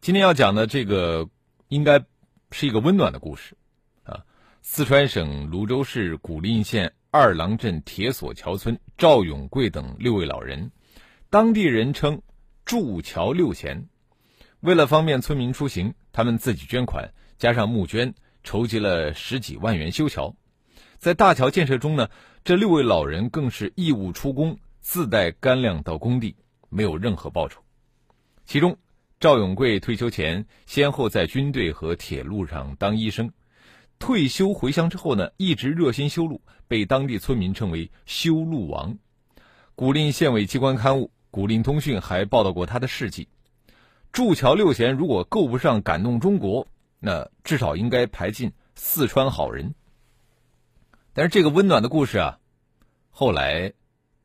今天要讲的这个应该是一个温暖的故事啊！四川省泸州市古蔺县二郎镇铁索桥村赵永贵等六位老人，当地人称“筑桥六贤”。为了方便村民出行，他们自己捐款，加上募捐，筹集了十几万元修桥。在大桥建设中呢，这六位老人更是义务出工，自带干粮到工地，没有任何报酬。其中，赵永贵退休前先后在军队和铁路上当医生，退休回乡之后呢，一直热心修路，被当地村民称为“修路王”。古蔺县委机关刊物《古蔺通讯》还报道过他的事迹。筑桥六贤如果够不上感动中国，那至少应该排进四川好人。但是这个温暖的故事啊，后来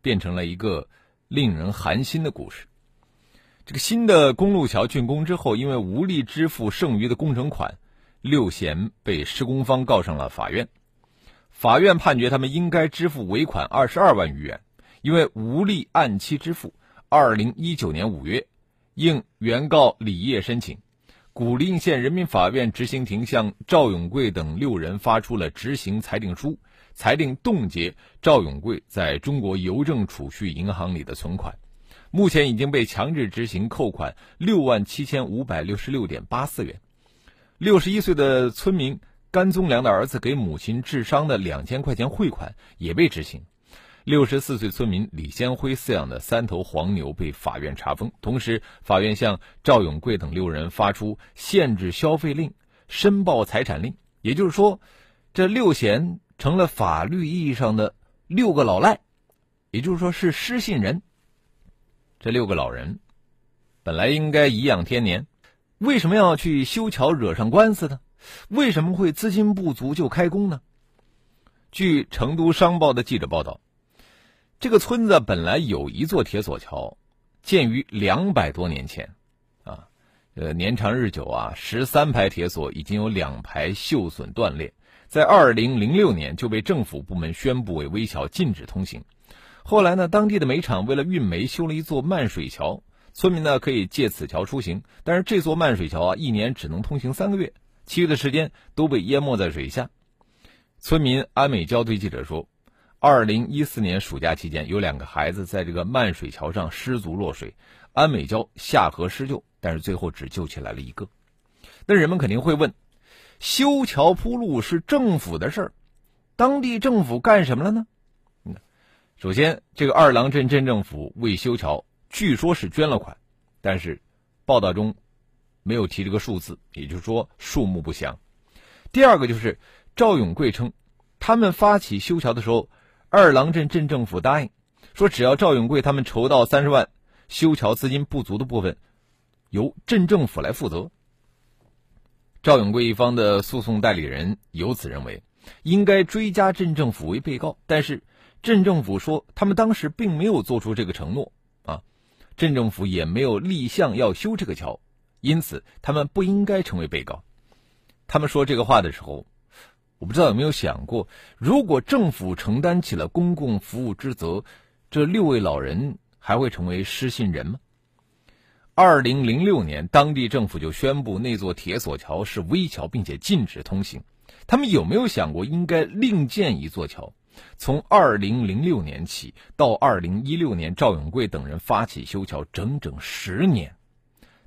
变成了一个令人寒心的故事。这个新的公路桥竣工之后，因为无力支付剩余的工程款，六贤被施工方告上了法院。法院判决他们应该支付尾款二十二万余元，因为无力按期支付。二零一九年五月，应原告李业申请，古蔺县人民法院执行庭向赵永贵等六人发出了执行裁定书，裁定冻结赵永贵在中国邮政储蓄银行里的存款。目前已经被强制执行扣款六万七千五百六十六点八四元。六十一岁的村民甘宗良的儿子给母亲治伤的两千块钱汇款也被执行。六十四岁村民李先辉饲养的三头黄牛被法院查封。同时，法院向赵永贵等六人发出限制消费令、申报财产令。也就是说，这六贤成了法律意义上的六个老赖，也就是说是失信人。这六个老人本来应该颐养天年，为什么要去修桥惹上官司呢？为什么会资金不足就开工呢？据成都商报的记者报道，这个村子本来有一座铁索桥，建于两百多年前，啊，呃，年长日久啊，十三排铁索已经有两排锈损断裂，在二零零六年就被政府部门宣布为危桥，禁止通行。后来呢，当地的煤厂为了运煤修了一座漫水桥，村民呢可以借此桥出行。但是这座漫水桥啊，一年只能通行三个月，其余的时间都被淹没在水下。村民安美娇对记者说：“二零一四年暑假期间，有两个孩子在这个漫水桥上失足落水，安美娇下河施救，但是最后只救起来了一个。”那人们肯定会问：修桥铺路是政府的事儿，当地政府干什么了呢？首先，这个二郎镇镇政府为修桥，据说是捐了款，但是报道中没有提这个数字，也就是说数目不详。第二个就是赵永贵称，他们发起修桥的时候，二郎镇镇政府答应说，只要赵永贵他们筹到三十万，修桥资金不足的部分由镇政府来负责。赵永贵一方的诉讼代理人由此认为，应该追加镇政府为被告，但是。镇政府说，他们当时并没有做出这个承诺，啊，镇政府也没有立项要修这个桥，因此他们不应该成为被告。他们说这个话的时候，我不知道有没有想过，如果政府承担起了公共服务之责，这六位老人还会成为失信人吗？二零零六年，当地政府就宣布那座铁索桥是危桥，并且禁止通行。他们有没有想过应该另建一座桥？从二零零六年起到二零一六年，赵永贵等人发起修桥，整整十年，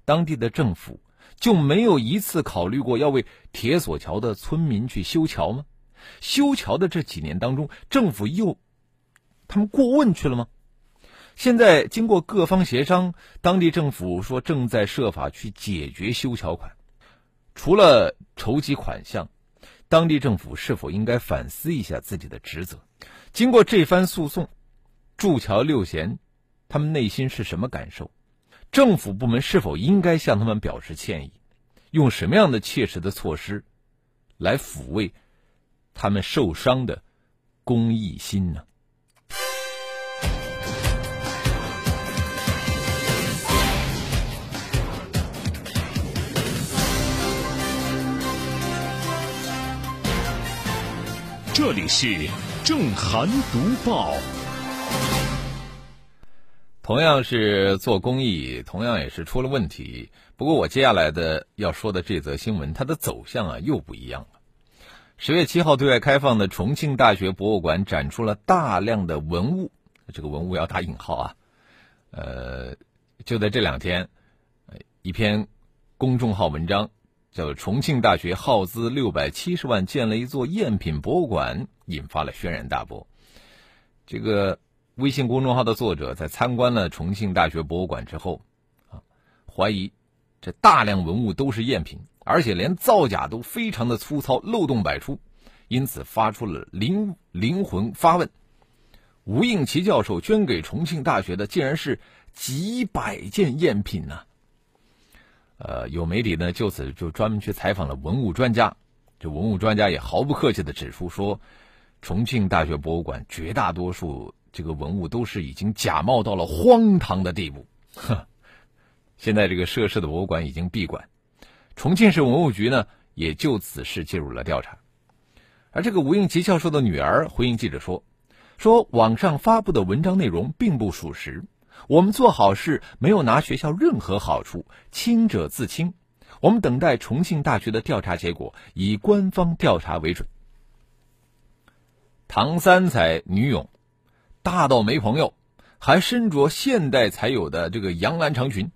当地的政府就没有一次考虑过要为铁索桥的村民去修桥吗？修桥的这几年当中，政府又他们过问去了吗？现在经过各方协商，当地政府说正在设法去解决修桥款，除了筹集款项。当地政府是否应该反思一下自己的职责？经过这番诉讼，祝桥六贤，他们内心是什么感受？政府部门是否应该向他们表示歉意？用什么样的切实的措施来抚慰他们受伤的公益心呢？这里是正涵读报。同样是做公益，同样也是出了问题。不过我接下来的要说的这则新闻，它的走向啊又不一样了。十月七号对外开放的重庆大学博物馆展出了大量的文物，这个文物要打引号啊。呃，就在这两天，一篇公众号文章。叫重庆大学耗资六百七十万建了一座赝品博物馆，引发了轩然大波。这个微信公众号的作者在参观了重庆大学博物馆之后，啊，怀疑这大量文物都是赝品，而且连造假都非常的粗糙，漏洞百出，因此发出了灵灵魂发问：吴应奇教授捐给重庆大学的竟然是几百件赝品呢？呃，有媒体呢就此就专门去采访了文物专家，这文物专家也毫不客气的指出说，重庆大学博物馆绝大多数这个文物都是已经假冒到了荒唐的地步。呵，现在这个涉事的博物馆已经闭馆，重庆市文物局呢也就此事介入了调查。而这个吴应奇教授的女儿回应记者说，说网上发布的文章内容并不属实。我们做好事没有拿学校任何好处，清者自清。我们等待重庆大学的调查结果，以官方调查为准。唐三彩女泳，大到没朋友，还身着现代才有的这个洋蓝长裙。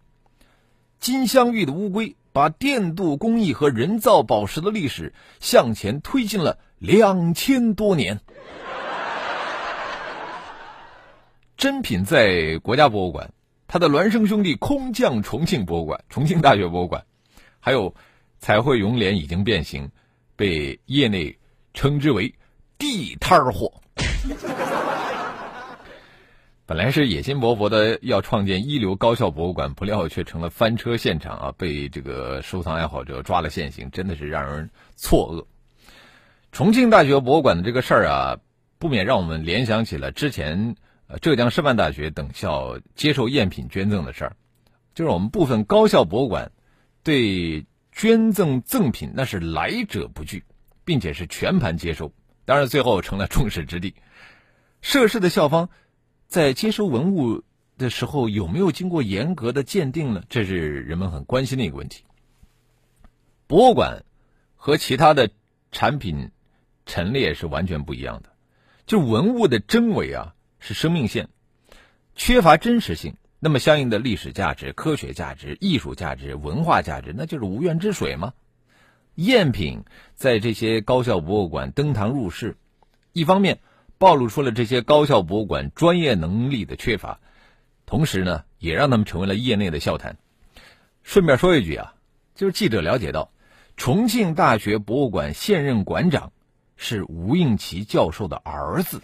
金镶玉的乌龟，把电镀工艺和人造宝石的历史向前推进了两千多年。珍品在国家博物馆，他的孪生兄弟空降重庆博物馆、重庆大学博物馆，还有彩绘永脸已经变形，被业内称之为地摊货。本来是野心勃勃的要创建一流高校博物馆，不料却成了翻车现场啊！被这个收藏爱好者抓了现行，真的是让人错愕。重庆大学博物馆的这个事儿啊，不免让我们联想起了之前。浙江师范大学等校接受赝品捐赠的事儿，就是我们部分高校博物馆对捐赠赠品那是来者不拒，并且是全盘接收，当然最后成了众矢之的。涉事的校方在接收文物的时候有没有经过严格的鉴定呢？这是人们很关心的一个问题。博物馆和其他的产品陈列是完全不一样的，就文物的真伪啊。是生命线，缺乏真实性，那么相应的历史价值、科学价值、艺术价值、文化价值，那就是无源之水吗？赝品在这些高校博物馆登堂入室，一方面暴露出了这些高校博物馆专业能力的缺乏，同时呢，也让他们成为了业内的笑谈。顺便说一句啊，就是记者了解到，重庆大学博物馆现任馆长是吴应奇教授的儿子。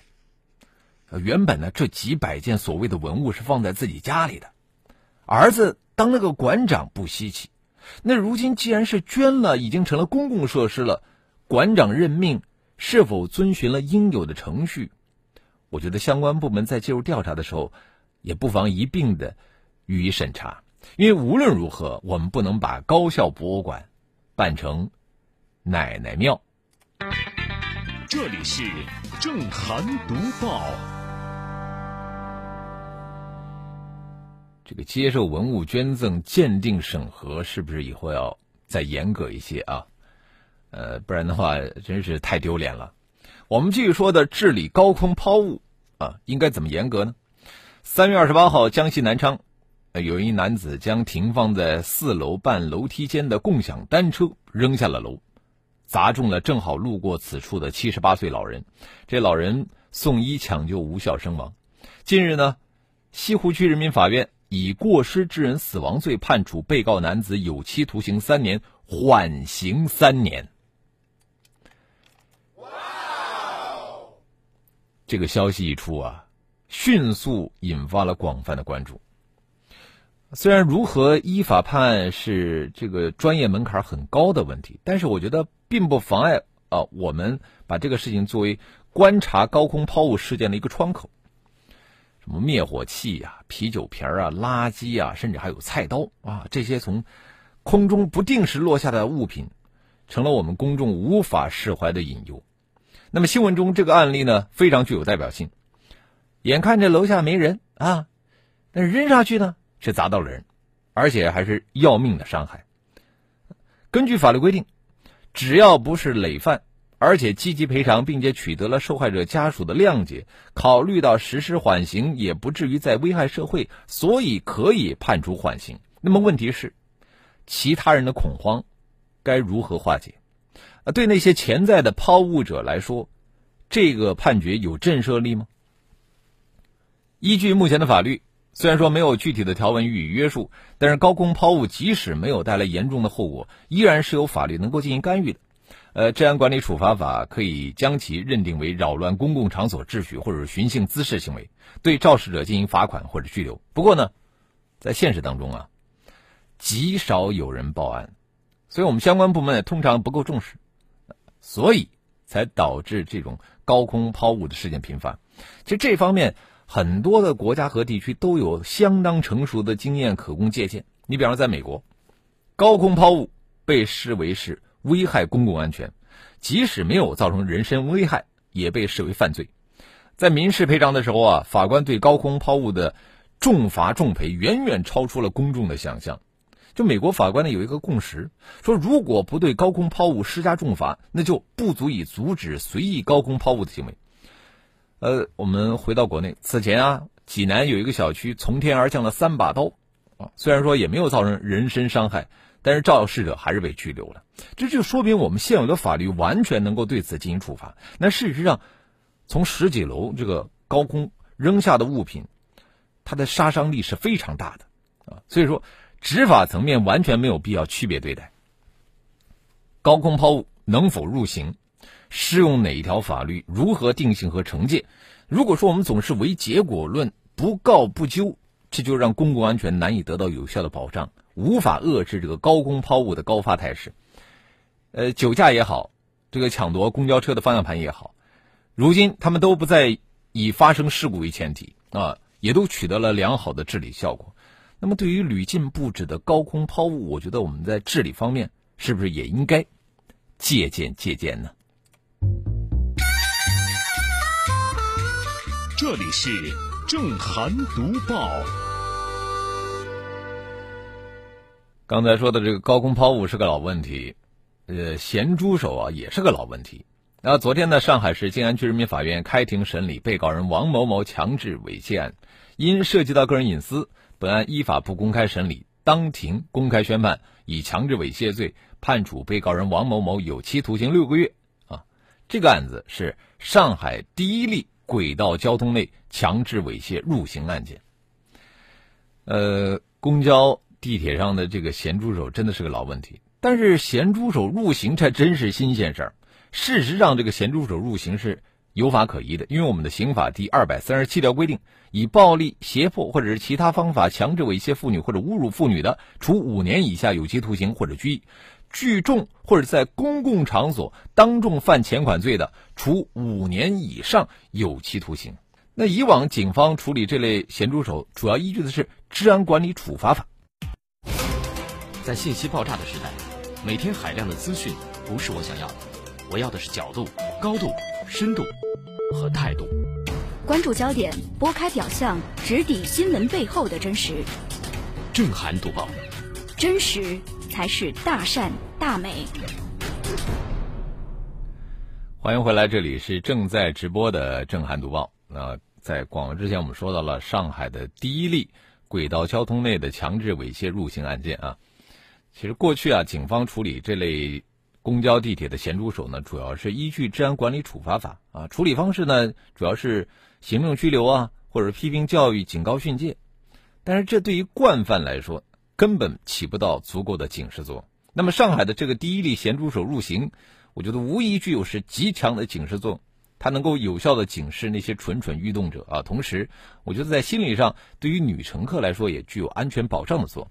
原本呢，这几百件所谓的文物是放在自己家里的，儿子当那个馆长不稀奇，那如今既然是捐了，已经成了公共设施了，馆长任命是否遵循了应有的程序？我觉得相关部门在介入调查的时候，也不妨一并的予以审查，因为无论如何，我们不能把高校博物馆办成奶奶庙。这里是正涵读报。这个接受文物捐赠鉴定审核是不是以后要再严格一些啊？呃，不然的话真是太丢脸了。我们继续说的治理高空抛物啊，应该怎么严格呢？三月二十八号，江西南昌，有一男子将停放在四楼半楼梯间的共享单车扔下了楼，砸中了正好路过此处的七十八岁老人。这老人送医抢救无效身亡。近日呢，西湖区人民法院。以过失致人死亡罪判处被告男子有期徒刑三年，缓刑三年。哇！这个消息一出啊，迅速引发了广泛的关注。虽然如何依法判案是这个专业门槛很高的问题，但是我觉得并不妨碍啊我们把这个事情作为观察高空抛物事件的一个窗口。什么灭火器呀、啤酒瓶啊、垃圾啊，甚至还有菜刀啊，这些从空中不定时落下的物品，成了我们公众无法释怀的隐忧。那么新闻中这个案例呢，非常具有代表性。眼看着楼下没人啊，但是扔下去呢，却砸到了人，而且还是要命的伤害。根据法律规定，只要不是累犯，而且积极赔偿，并且取得了受害者家属的谅解，考虑到实施缓刑也不至于再危害社会，所以可以判处缓刑。那么问题是，其他人的恐慌该如何化解？啊，对那些潜在的抛物者来说，这个判决有震慑力吗？依据目前的法律，虽然说没有具体的条文予以约束，但是高空抛物即使没有带来严重的后果，依然是有法律能够进行干预的。呃，治安管理处罚法可以将其认定为扰乱公共场所秩序或者寻衅滋事行为，对肇事者进行罚款或者拘留。不过呢，在现实当中啊，极少有人报案，所以我们相关部门通常不够重视，所以才导致这种高空抛物的事件频发。其实这方面。很多的国家和地区都有相当成熟的经验可供借鉴。你比方说，在美国，高空抛物被视为是危害公共安全，即使没有造成人身危害，也被视为犯罪。在民事赔偿的时候啊，法官对高空抛物的重罚重赔远远超出了公众的想象。就美国法官呢有一个共识，说如果不对高空抛物施加重罚，那就不足以阻止随意高空抛物的行为。呃，我们回到国内，此前啊，济南有一个小区从天而降了三把刀，啊，虽然说也没有造成人身伤害，但是肇事者还是被拘留了。这就说明我们现有的法律完全能够对此进行处罚。那事实上，从十几楼这个高空扔下的物品，它的杀伤力是非常大的，啊，所以说执法层面完全没有必要区别对待。高空抛物能否入刑？适用哪一条法律？如何定性和惩戒？如果说我们总是唯结果论，不告不究，这就让公共安全难以得到有效的保障，无法遏制这个高空抛物的高发态势。呃，酒驾也好，这个抢夺公交车的方向盘也好，如今他们都不再以发生事故为前提啊，也都取得了良好的治理效果。那么，对于屡禁不止的高空抛物，我觉得我们在治理方面是不是也应该借鉴借鉴呢？这里是正涵读报。刚才说的这个高空抛物是个老问题，呃，咸猪手啊也是个老问题。那昨天呢，上海市静安区人民法院开庭审理被告人王某某强制猥亵案，因涉及到个人隐私，本案依法不公开审理，当庭公开宣判，以强制猥亵罪判处被告人王某某有期徒刑六个月。啊，这个案子是上海第一例。轨道交通内强制猥亵入刑案件，呃，公交、地铁上的这个咸猪手真的是个老问题。但是咸猪手入刑才真是新鲜事儿。事实上，这个咸猪手入刑是有法可依的，因为我们的刑法第二百三十七条规定，以暴力、胁迫或者是其他方法强制猥亵妇女或者侮辱妇女的，处五年以下有期徒刑或者拘役。聚众或者在公共场所当众犯前款罪的，处五年以上有期徒刑。那以往警方处理这类咸猪手，主要依据的是《治安管理处罚法》。在信息爆炸的时代，每天海量的资讯不是我想要的，我要的是角度、高度、深度和态度。关注焦点，拨开表象，直抵新闻背后的真实。震撼读报，真实。才是大善大美。欢迎回来，这里是正在直播的《震撼读报》。那在广告之前，我们说到了上海的第一例轨道交通内的强制猥亵入刑案件啊。其实过去啊，警方处理这类公交、地铁的咸猪手呢，主要是依据《治安管理处罚法》啊，处理方式呢，主要是行政拘留啊，或者批评教育、警告训诫。但是这对于惯犯来说，根本起不到足够的警示作用。那么，上海的这个第一例咸猪手入刑，我觉得无疑具有是极强的警示作用。它能够有效的警示那些蠢蠢欲动者啊。同时，我觉得在心理上，对于女乘客来说也具有安全保障的作用。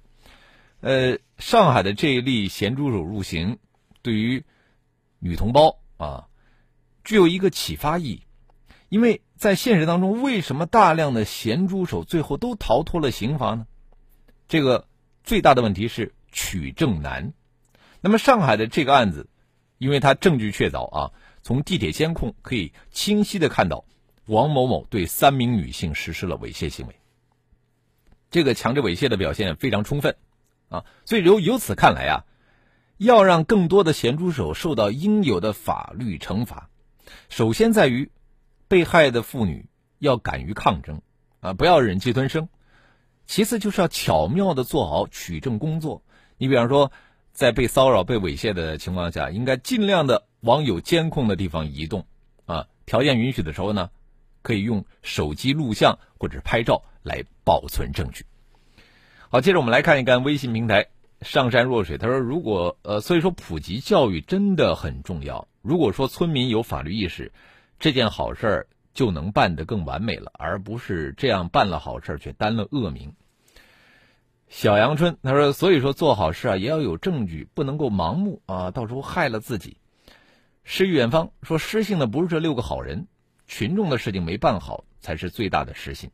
呃，上海的这一例咸猪手入刑，对于女同胞啊，具有一个启发意义。因为在现实当中，为什么大量的咸猪手最后都逃脱了刑罚呢？这个最大的问题是取证难。那么上海的这个案子，因为它证据确凿啊，从地铁监控可以清晰的看到王某某对三名女性实施了猥亵行为。这个强制猥亵的表现非常充分啊，所以由由此看来啊，要让更多的咸猪手受到应有的法律惩罚，首先在于。被害的妇女要敢于抗争，啊，不要忍气吞声。其次就是要巧妙的做好取证工作。你比方说，在被骚扰、被猥亵的情况下，应该尽量的往有监控的地方移动，啊，条件允许的时候呢，可以用手机录像或者拍照来保存证据。好，接着我们来看一看微信平台上善若水，他说：“如果呃，所以说普及教育真的很重要。如果说村民有法律意识。”这件好事儿就能办得更完美了，而不是这样办了好事却担了恶名。小阳春他说：“所以说做好事啊，也要有证据，不能够盲目啊，到时候害了自己。”诗与远方说：“失信的不是这六个好人，群众的事情没办好才是最大的失信。”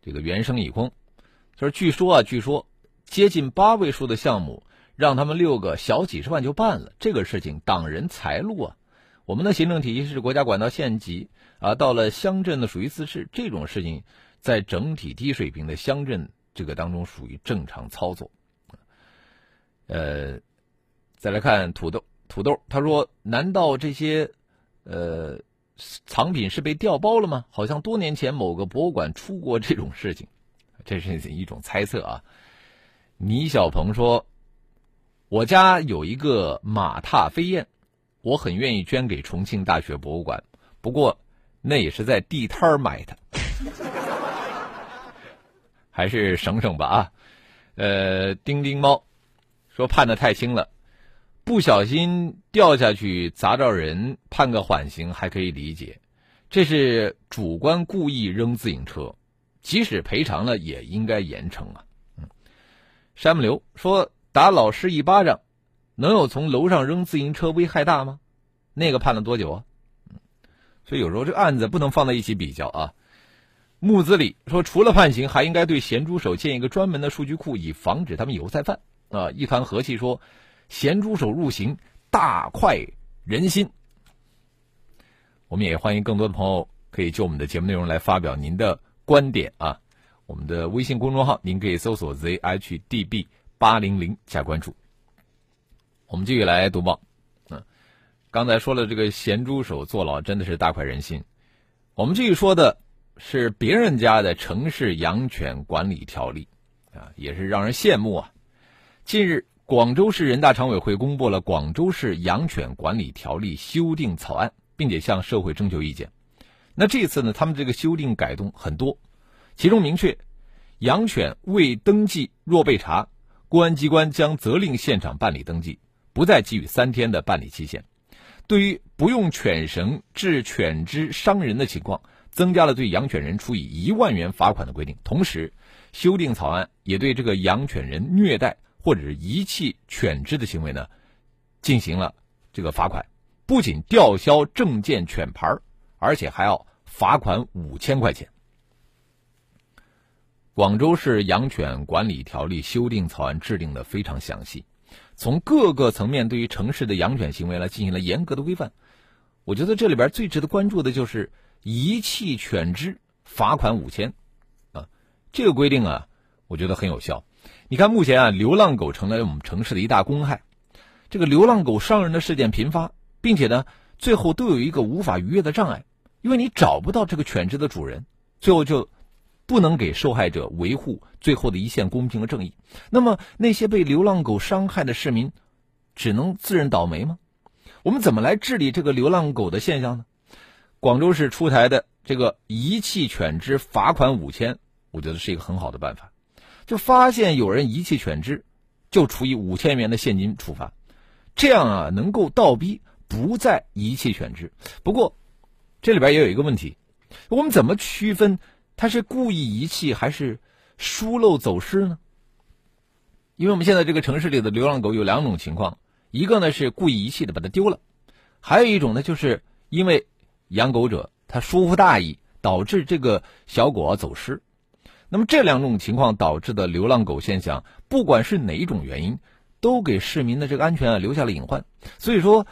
这个原声已空他说：“据说啊，据说接近八位数的项目，让他们六个小几十万就办了，这个事情挡人财路啊。”我们的行政体系是国家管到县级啊，到了乡镇的属于自治，这种事情在整体低水平的乡镇这个当中属于正常操作。呃，再来看土豆，土豆他说：“难道这些呃藏品是被调包了吗？好像多年前某个博物馆出过这种事情，这是一种猜测啊。”倪小鹏说：“我家有一个马踏飞燕。”我很愿意捐给重庆大学博物馆，不过那也是在地摊买的，还是省省吧啊。呃，丁丁猫说判的太轻了，不小心掉下去砸着人，判个缓刑还可以理解，这是主观故意扔自行车，即使赔偿了也应该严惩啊。嗯，山木流说打老师一巴掌。能有从楼上扔自行车危害大吗？那个判了多久啊？所以有时候这案子不能放在一起比较啊。木子李说，除了判刑，还应该对咸猪手建一个专门的数据库，以防止他们以后再犯啊。一团和气说，咸猪手入刑大快人心。我们也欢迎更多的朋友可以就我们的节目内容来发表您的观点啊。我们的微信公众号您可以搜索 zhdb 八零零加关注。我们继续来读报，嗯，刚才说了这个咸猪手坐牢真的是大快人心。我们继续说的是别人家的城市养犬管理条例，啊，也是让人羡慕啊。近日，广州市人大常委会公布了《广州市养犬管理条例》修订草案，并且向社会征求意见。那这次呢，他们这个修订改动很多，其中明确，养犬未登记若被查，公安机关将责令现场办理登记。不再给予三天的办理期限。对于不用犬绳致犬只伤人的情况，增加了对养犬人处以一万元罚款的规定。同时，修订草案也对这个养犬人虐待或者是遗弃犬只的行为呢，进行了这个罚款。不仅吊销证件犬牌，而且还要罚款五千块钱。广州市养犬管理条例修订草案制定的非常详细。从各个层面对于城市的养犬行为呢进行了严格的规范，我觉得这里边最值得关注的就是遗弃犬只罚款五千，啊，这个规定啊，我觉得很有效。你看，目前啊，流浪狗成了我们城市的一大公害，这个流浪狗伤人的事件频发，并且呢，最后都有一个无法逾越的障碍，因为你找不到这个犬只的主人，最后就。不能给受害者维护最后的一线公平和正义，那么那些被流浪狗伤害的市民，只能自认倒霉吗？我们怎么来治理这个流浪狗的现象呢？广州市出台的这个遗弃犬只罚款五千，我觉得是一个很好的办法。就发现有人遗弃犬只，就处以五千元的现金处罚，这样啊，能够倒逼不再遗弃犬只。不过，这里边也有一个问题，我们怎么区分它是故意遗弃还是疏漏走失呢？因为我们现在这个城市里的流浪狗有两种情况，一个呢是故意遗弃的把它丢了，还有一种呢就是因为养狗者他疏忽大意，导致这个小狗走失。那么这两种情况导致的流浪狗现象，不管是哪一种原因，都给市民的这个安全啊留下了隐患。所以说。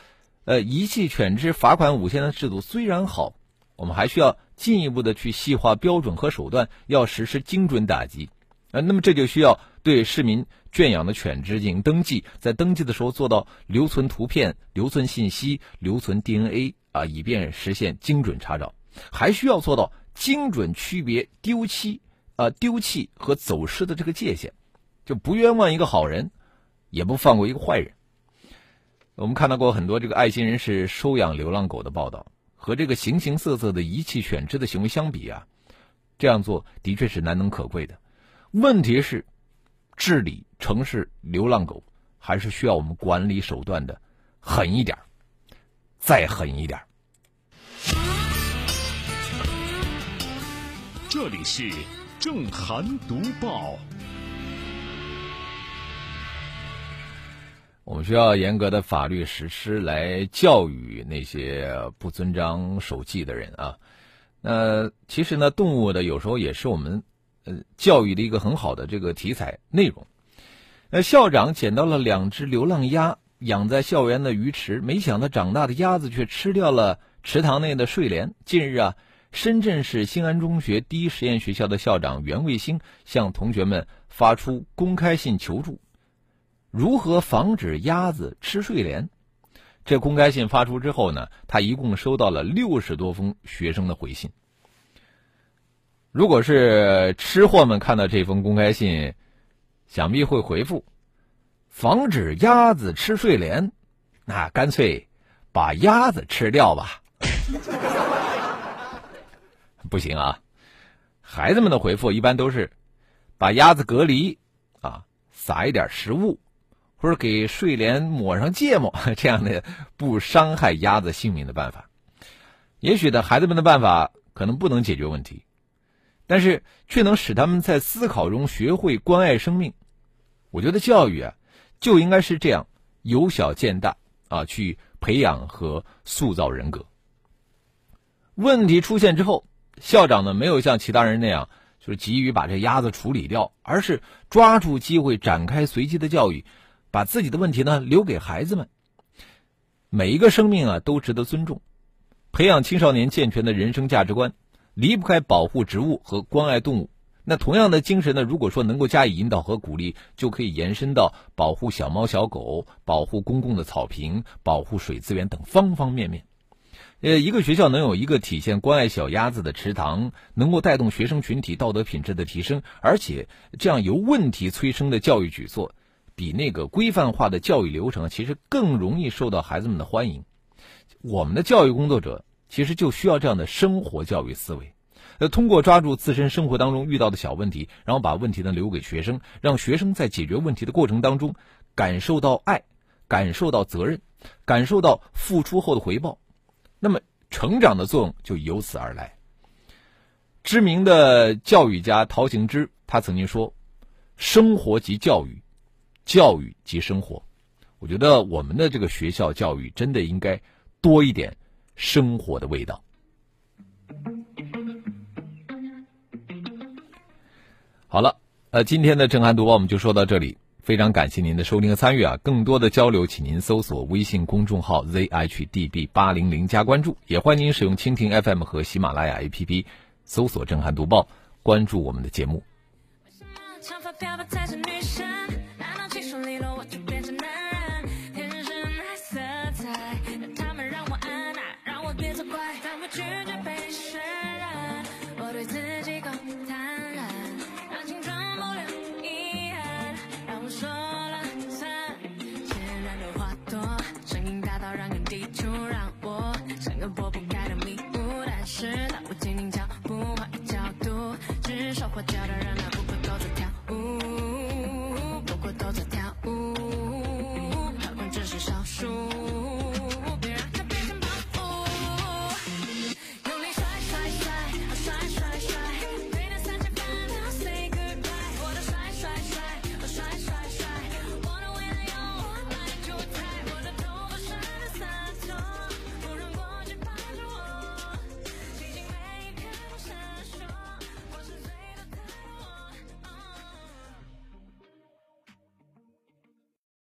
呃，遗弃犬只罚款五千的制度虽然好，我们还需要进一步的去细化标准和手段，要实施精准打击。呃，那么这就需要对市民圈养的犬只进行登记，在登记的时候做到留存图片、留存信息、留存 DNA 啊，以便实现精准查找。还需要做到精准区别丢弃啊、丢弃和走失的这个界限，就不冤枉一个好人，也不放过一个坏人。我们看到过很多这个爱心人士收养流浪狗的报道，和这个形形色色的遗弃犬只的行为相比啊，这样做的确是难能可贵的。问题是，治理城市流浪狗还是需要我们管理手段的狠一点，再狠一点。这里是正涵读报。我们需要严格的法律实施来教育那些不遵章守纪的人啊。那其实呢，动物的有时候也是我们呃教育的一个很好的这个题材内容。呃，校长捡到了两只流浪鸭，养在校园的鱼池，没想到长大的鸭子却吃掉了池塘内的睡莲。近日啊，深圳市新安中学第一实验学校的校长袁卫星向同学们发出公开信求助。如何防止鸭子吃睡莲？这公开信发出之后呢，他一共收到了六十多封学生的回信。如果是吃货们看到这封公开信，想必会回复：防止鸭子吃睡莲，那干脆把鸭子吃掉吧。不行啊，孩子们的回复一般都是把鸭子隔离啊，撒一点食物。或者给睡莲抹上芥末，这样的不伤害鸭子性命的办法，也许呢，孩子们的办法可能不能解决问题，但是却能使他们在思考中学会关爱生命。我觉得教育啊，就应该是这样，由小见大啊，去培养和塑造人格。问题出现之后，校长呢没有像其他人那样，就是急于把这鸭子处理掉，而是抓住机会展开随机的教育。把自己的问题呢留给孩子们。每一个生命啊都值得尊重，培养青少年健全的人生价值观，离不开保护植物和关爱动物。那同样的精神呢，如果说能够加以引导和鼓励，就可以延伸到保护小猫小狗、保护公共的草坪、保护水资源等方方面面。呃，一个学校能有一个体现关爱小鸭子的池塘，能够带动学生群体道德品质的提升，而且这样由问题催生的教育举措。比那个规范化的教育流程，其实更容易受到孩子们的欢迎。我们的教育工作者其实就需要这样的生活教育思维，呃，通过抓住自身生活当中遇到的小问题，然后把问题呢留给学生，让学生在解决问题的过程当中感受到爱，感受到责任，感受到付出后的回报，那么成长的作用就由此而来。知名的教育家陶行知他曾经说：“生活即教育。”教育及生活，我觉得我们的这个学校教育真的应该多一点生活的味道。好了，呃，今天的震撼读报我们就说到这里，非常感谢您的收听和参与啊！更多的交流，请您搜索微信公众号 zhdb 八零零加关注，也欢迎您使用蜻蜓 FM 和喜马拉雅 APP 搜索震撼读报，关注我们的节目。说了算，简单的话多，让人抵触，让。